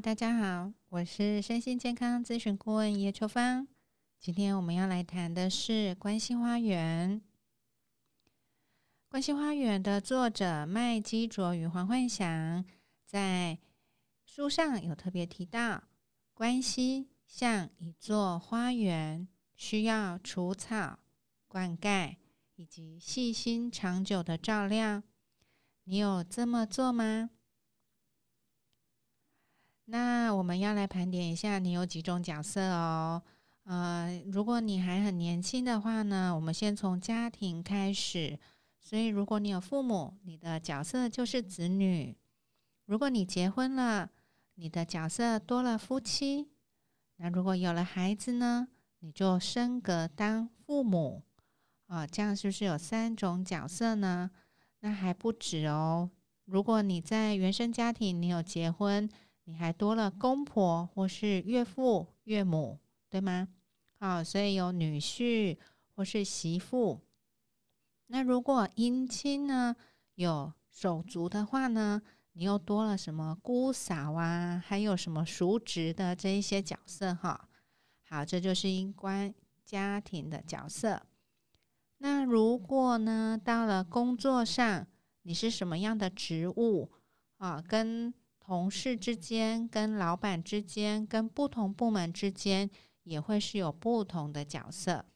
大家好，我是身心健康咨询顾问叶秋芳。今天我们要来谈的是《关系花园》。《关系花园》的作者麦基卓与黄焕祥在书上有特别提到，关系像一座花园，需要除草、灌溉以及细心长久的照料。你有这么做吗？那我们要来盘点一下，你有几种角色哦。呃，如果你还很年轻的话呢，我们先从家庭开始。所以，如果你有父母，你的角色就是子女；如果你结婚了，你的角色多了夫妻。那如果有了孩子呢，你就升格当父母啊。这样是不是有三种角色呢？那还不止哦。如果你在原生家庭，你有结婚。你还多了公婆或是岳父岳母，对吗？好，所以有女婿或是媳妇。那如果姻亲呢有手足的话呢，你又多了什么姑嫂啊？还有什么叔侄的这一些角色哈？好，这就是因关家庭的角色。那如果呢到了工作上，你是什么样的职务啊？跟同事之间、跟老板之间、跟不同部门之间，也会是有不同的角色。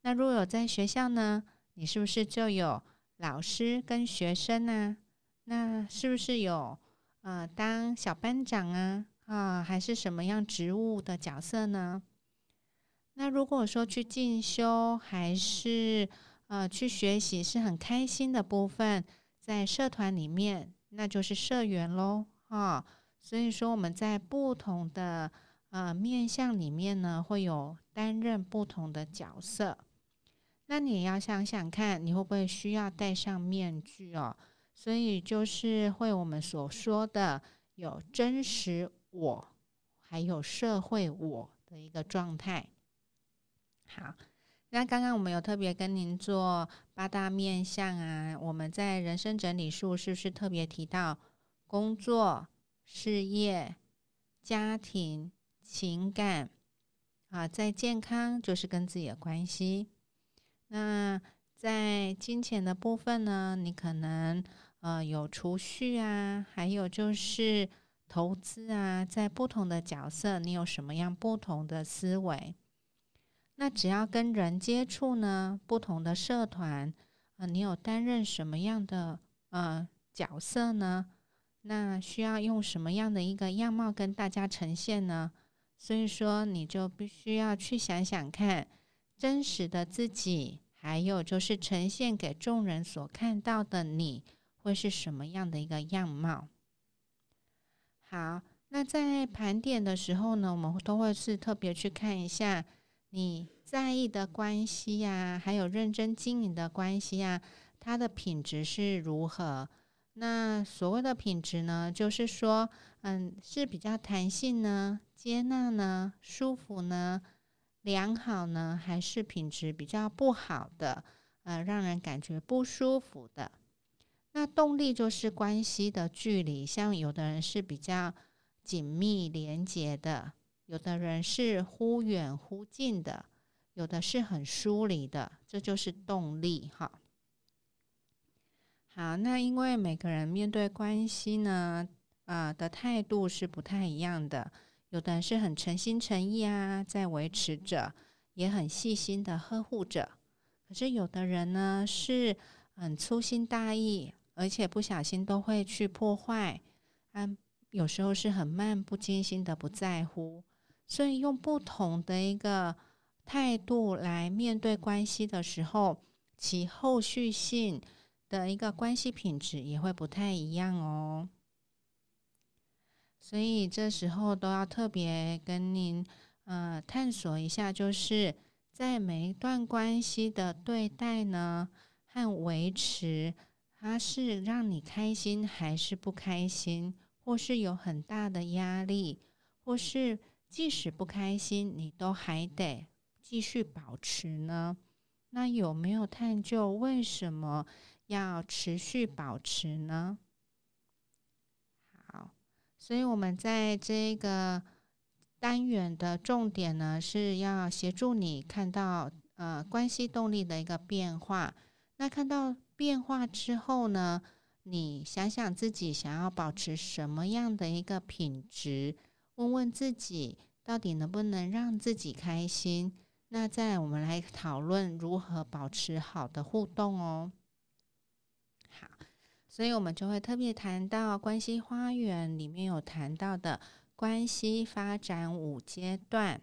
那如果有在学校呢，你是不是就有老师跟学生呢？那是不是有呃当小班长啊啊，还是什么样职务的角色呢？那如果说去进修还是呃去学习是很开心的部分，在社团里面，那就是社员喽。啊，所以说我们在不同的呃面相里面呢，会有担任不同的角色。那你要想想看，你会不会需要戴上面具哦？所以就是会我们所说的有真实我，还有社会我的一个状态。好，那刚刚我们有特别跟您做八大面相啊，我们在人生整理术是不是特别提到？工作、事业、家庭、情感，啊，在健康就是跟自己的关系。那在金钱的部分呢？你可能呃有储蓄啊，还有就是投资啊，在不同的角色，你有什么样不同的思维？那只要跟人接触呢，不同的社团啊，你有担任什么样的呃角色呢？那需要用什么样的一个样貌跟大家呈现呢？所以说，你就必须要去想想看，真实的自己，还有就是呈现给众人所看到的你会是什么样的一个样貌。好，那在盘点的时候呢，我们都会是特别去看一下你在意的关系呀，还有认真经营的关系呀，它的品质是如何。那所谓的品质呢，就是说，嗯，是比较弹性呢、接纳呢、舒服呢、良好呢，还是品质比较不好的，呃，让人感觉不舒服的？那动力就是关系的距离，像有的人是比较紧密连接的，有的人是忽远忽近的，有的是很疏离的，这就是动力哈。好，那因为每个人面对关系呢，啊的态度是不太一样的。有的人是很诚心诚意啊，在维持着，也很细心的呵护着。可是有的人呢，是很粗心大意，而且不小心都会去破坏。嗯，有时候是很漫不经心的不在乎。所以用不同的一个态度来面对关系的时候，其后续性。的一个关系品质也会不太一样哦，所以这时候都要特别跟您呃探索一下，就是在每一段关系的对待呢和维持，它是让你开心还是不开心，或是有很大的压力，或是即使不开心，你都还得继续保持呢？那有没有探究为什么？要持续保持呢？好，所以我们在这个单元的重点呢，是要协助你看到呃关系动力的一个变化。那看到变化之后呢，你想想自己想要保持什么样的一个品质，问问自己到底能不能让自己开心。那再我们来讨论如何保持好的互动哦。所以我们就会特别谈到关系花园里面有谈到的关系发展五阶段，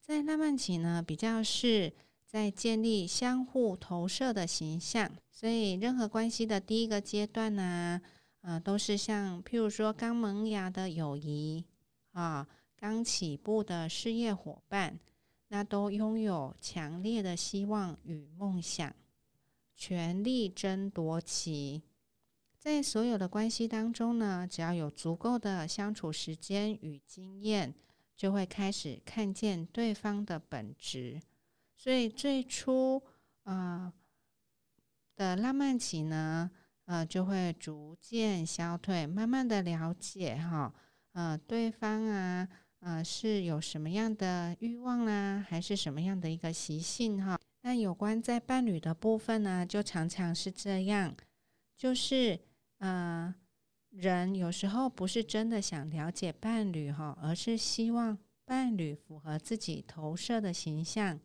在浪漫期呢，比较是在建立相互投射的形象。所以任何关系的第一个阶段呢，呃，都是像譬如说刚萌芽的友谊啊，刚起步的事业伙伴。那都拥有强烈的希望与梦想，全力争夺期。在所有的关系当中呢，只要有足够的相处时间与经验，就会开始看见对方的本质。所以最初啊的浪漫期呢，呃，就会逐渐消退，慢慢的了解哈，呃，对方啊。呃，是有什么样的欲望啦，还是什么样的一个习性哈？那有关在伴侣的部分呢，就常常是这样，就是呃，人有时候不是真的想了解伴侣哈，而是希望伴侣符合自己投射的形象，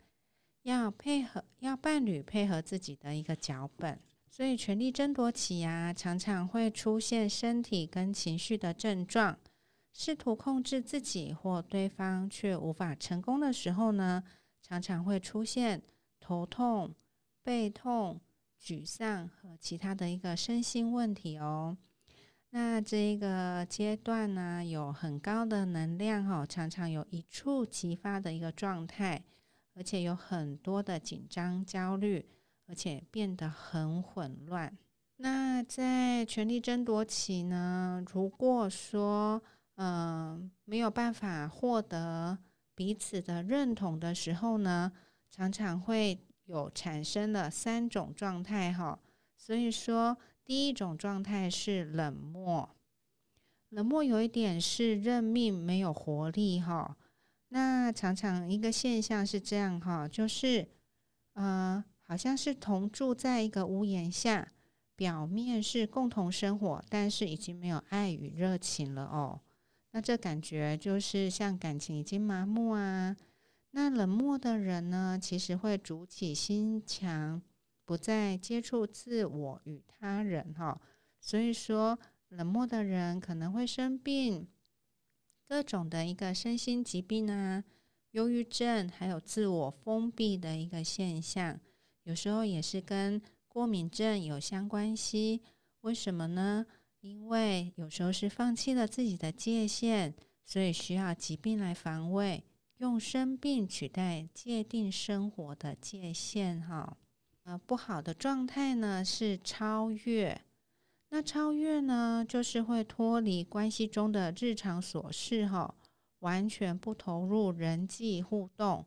要配合，要伴侣配合自己的一个脚本，所以权力争夺起啊，常常会出现身体跟情绪的症状。试图控制自己或对方却无法成功的时候呢，常常会出现头痛、背痛、沮丧和其他的一个身心问题哦。那这一个阶段呢，有很高的能量哈，常常有一触即发的一个状态，而且有很多的紧张、焦虑，而且变得很混乱。那在权力争夺期呢，如果说嗯，没有办法获得彼此的认同的时候呢，常常会有产生了三种状态哈。所以说，第一种状态是冷漠，冷漠有一点是认命，没有活力哈。那常常一个现象是这样哈，就是呃，好像是同住在一个屋檐下，表面是共同生活，但是已经没有爱与热情了哦。那这感觉就是像感情已经麻木啊。那冷漠的人呢，其实会筑起心墙，不再接触自我与他人哈。所以说，冷漠的人可能会生病，各种的一个身心疾病啊，忧郁症，还有自我封闭的一个现象，有时候也是跟过敏症有相关系。为什么呢？因为有时候是放弃了自己的界限，所以需要疾病来防卫，用生病取代界定生活的界限。哈，呃，不好的状态呢是超越。那超越呢，就是会脱离关系中的日常琐事，哈，完全不投入人际互动。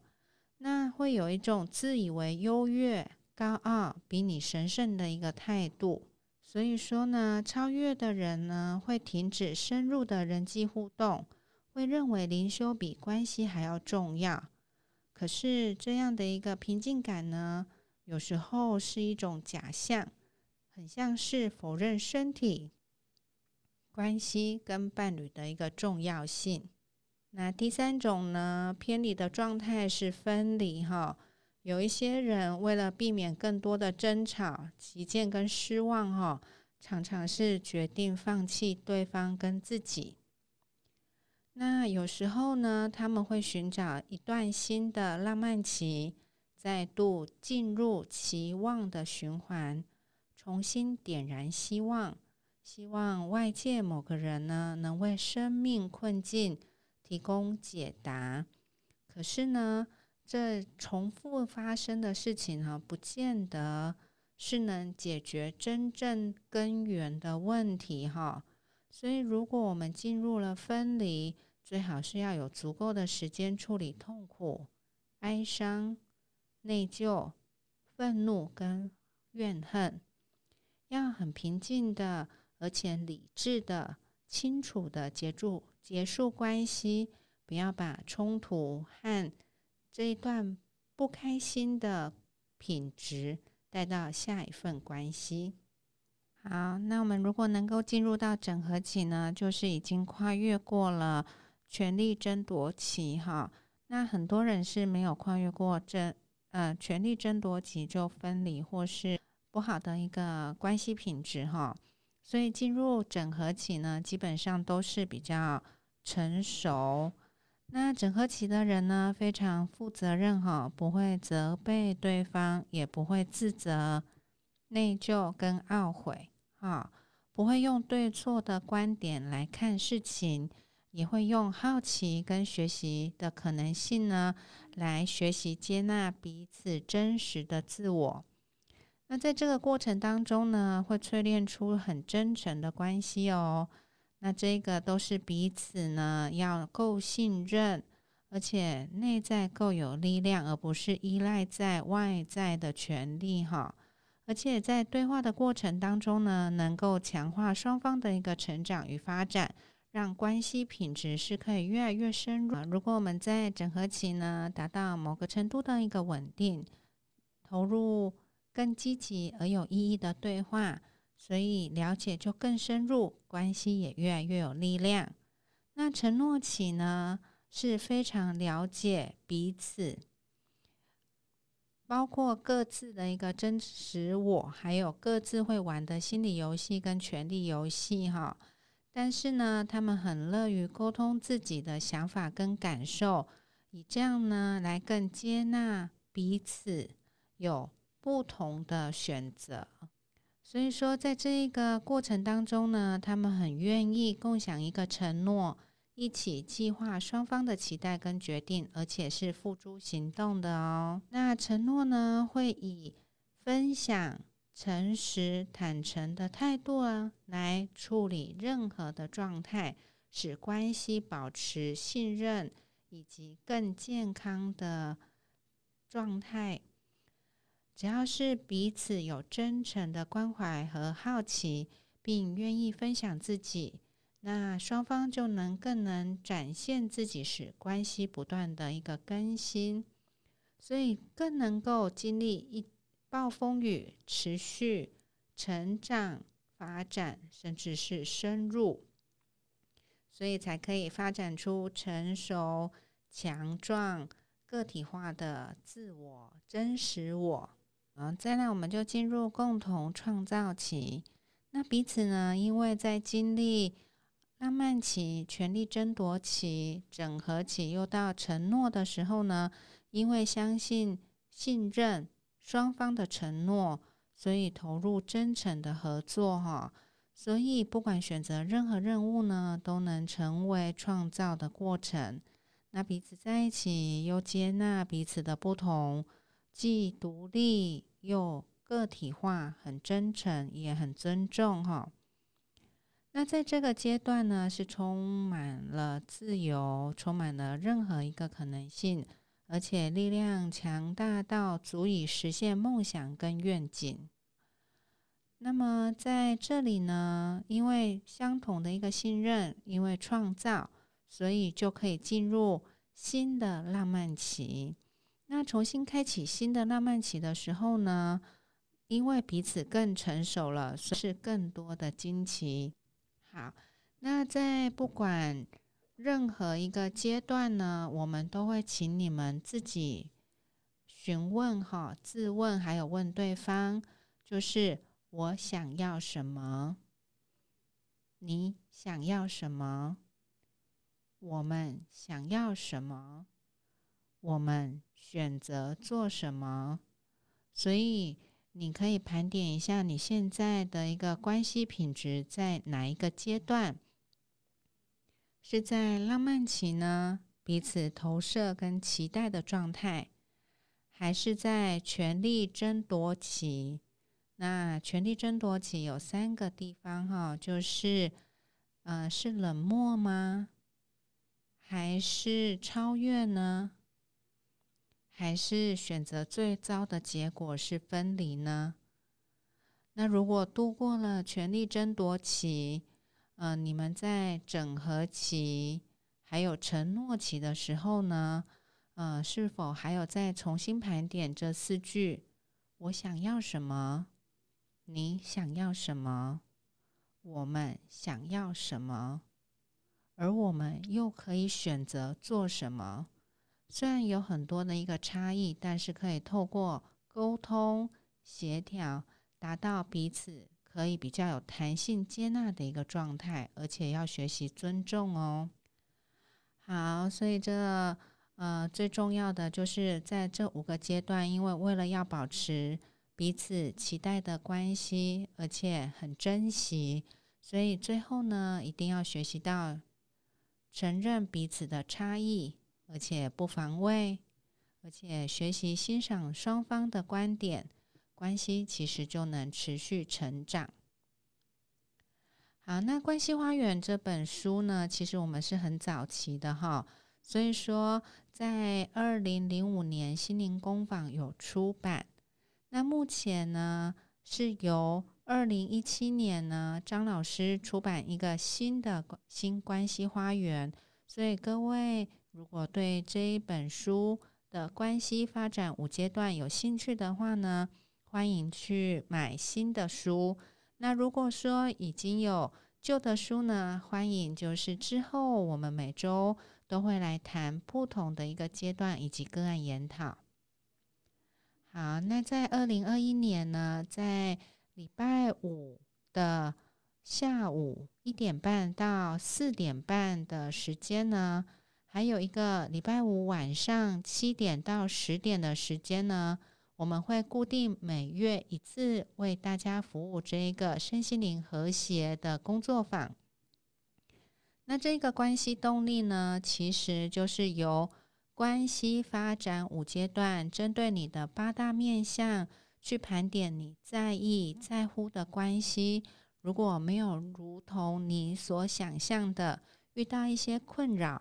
那会有一种自以为优越、高傲、比你神圣的一个态度。所以说呢，超越的人呢，会停止深入的人际互动，会认为灵修比关系还要重要。可是这样的一个平静感呢，有时候是一种假象，很像是否认身体关系跟伴侣的一个重要性。那第三种呢，偏离的状态是分离哈。有一些人为了避免更多的争吵、歧见跟失望，哈，常常是决定放弃对方跟自己。那有时候呢，他们会寻找一段新的浪漫期，再度进入期望的循环，重新点燃希望，希望外界某个人呢能为生命困境提供解答。可是呢？这重复发生的事情哈，不见得是能解决真正根源的问题哈。所以，如果我们进入了分离，最好是要有足够的时间处理痛苦、哀伤、内疚、愤怒跟怨恨，要很平静的，而且理智的清楚的结束结束关系，不要把冲突和这一段不开心的品质带到下一份关系。好，那我们如果能够进入到整合期呢，就是已经跨越过了权力争夺期哈。那很多人是没有跨越过这呃权力争夺期就分离或是不好的一个关系品质哈。所以进入整合期呢，基本上都是比较成熟。那整合期的人呢，非常负责任哈，不会责备对方，也不会自责、内疚跟懊悔。啊，不会用对错的观点来看事情，也会用好奇跟学习的可能性呢，来学习接纳彼此真实的自我。那在这个过程当中呢，会淬炼出很真诚的关系哦。那这个都是彼此呢要够信任，而且内在够有力量，而不是依赖在外在的权利哈。而且在对话的过程当中呢，能够强化双方的一个成长与发展，让关系品质是可以越来越深入。如果我们在整合期呢，达到某个程度的一个稳定，投入更积极而有意义的对话，所以了解就更深入，关系也越来越有力量。那承诺期呢，是非常了解彼此。包括各自的一个真实我，还有各自会玩的心理游戏跟权力游戏哈。但是呢，他们很乐于沟通自己的想法跟感受，以这样呢来更接纳彼此有不同的选择。所以说，在这一个过程当中呢，他们很愿意共享一个承诺。一起计划双方的期待跟决定，而且是付诸行动的哦。那承诺呢，会以分享、诚实、坦诚的态度啊，来处理任何的状态，使关系保持信任以及更健康的状态。只要是彼此有真诚的关怀和好奇，并愿意分享自己。那双方就能更能展现自己，使关系不断的一个更新，所以更能够经历一暴风雨，持续成长、发展，甚至是深入，所以才可以发展出成熟、强壮、个体化的自我、真实我。嗯，再来我们就进入共同创造期。那彼此呢，因为在经历。浪漫期、权力争夺期、整合期，又到承诺的时候呢？因为相信、信任双方的承诺，所以投入真诚的合作，哈。所以不管选择任何任务呢，都能成为创造的过程。那彼此在一起，又接纳彼此的不同，既独立又个体化，很真诚，也很尊重，哈。那在这个阶段呢，是充满了自由，充满了任何一个可能性，而且力量强大到足以实现梦想跟愿景。那么在这里呢，因为相同的一个信任，因为创造，所以就可以进入新的浪漫期。那重新开启新的浪漫期的时候呢，因为彼此更成熟了，是更多的惊奇。好，那在不管任何一个阶段呢，我们都会请你们自己询问哈，自问还有问对方，就是我想要什么，你想要什么，我们想要什么，我们选择做什么，所以。你可以盘点一下你现在的一个关系品质在哪一个阶段？是在浪漫期呢？彼此投射跟期待的状态，还是在权力争夺期？那权力争夺期有三个地方哈，就是呃，是冷漠吗？还是超越呢？还是选择最糟的结果是分离呢？那如果度过了权力争夺期，呃，你们在整合期还有承诺期的时候呢，呃，是否还有再重新盘点这四句？我想要什么？你想要什么？我们想要什么？而我们又可以选择做什么？虽然有很多的一个差异，但是可以透过沟通协调，达到彼此可以比较有弹性接纳的一个状态，而且要学习尊重哦。好，所以这呃最重要的就是在这五个阶段，因为为了要保持彼此期待的关系，而且很珍惜，所以最后呢，一定要学习到承认彼此的差异。而且不防卫，而且学习欣赏双方的观点，关系其实就能持续成长。好，那《关系花园》这本书呢，其实我们是很早期的哈，所以说在二零零五年心灵工坊有出版。那目前呢，是由二零一七年呢张老师出版一个新的新关系花园，所以各位。如果对这一本书的关系发展五阶段有兴趣的话呢，欢迎去买新的书。那如果说已经有旧的书呢，欢迎就是之后我们每周都会来谈不同的一个阶段以及个案研讨。好，那在二零二一年呢，在礼拜五的下午一点半到四点半的时间呢。还有一个礼拜五晚上七点到十点的时间呢，我们会固定每月一次为大家服务这一个身心灵和谐的工作坊。那这个关系动力呢，其实就是由关系发展五阶段，针对你的八大面向去盘点你在意在乎的关系。如果没有如同你所想象的遇到一些困扰，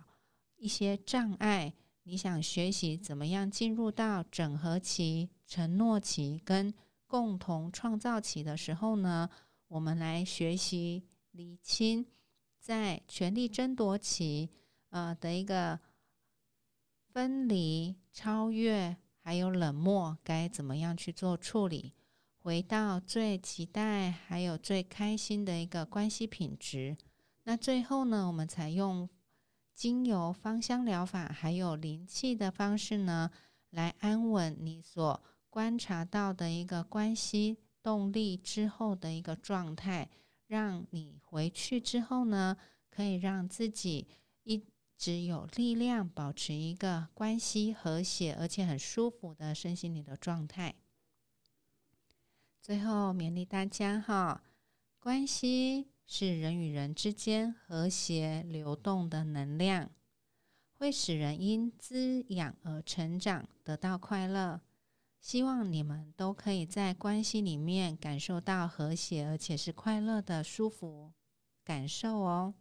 一些障碍，你想学习怎么样进入到整合期、承诺期跟共同创造期的时候呢？我们来学习理清在权力争夺期呃的一个分离、超越，还有冷漠，该怎么样去做处理？回到最期待还有最开心的一个关系品质。那最后呢，我们采用。经由芳香疗法还有灵气的方式呢，来安稳你所观察到的一个关系动力之后的一个状态，让你回去之后呢，可以让自己一直有力量，保持一个关系和谐而且很舒服的身心灵的状态。最后勉励大家哈，关系。是人与人之间和谐流动的能量，会使人因滋养而成长，得到快乐。希望你们都可以在关系里面感受到和谐，而且是快乐的舒服感受哦。